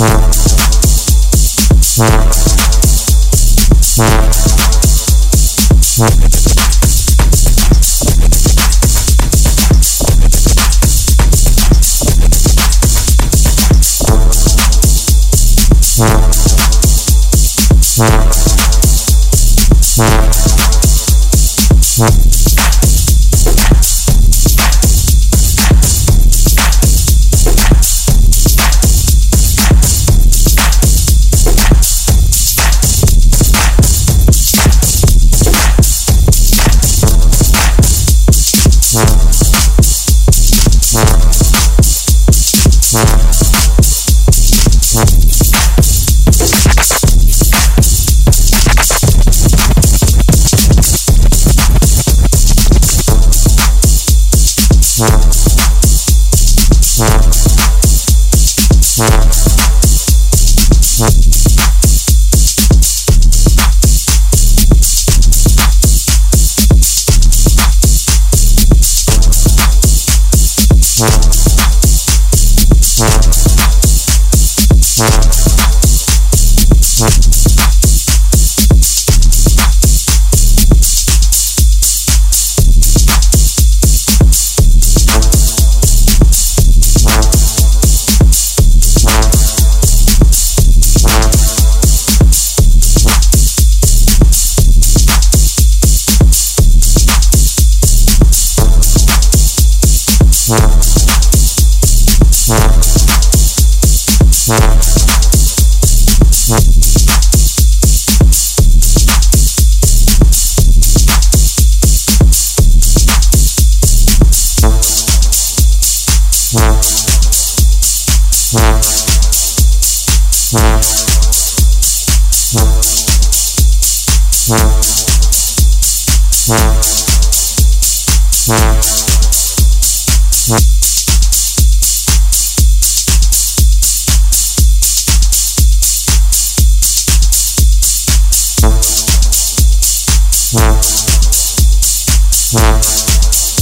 Peace.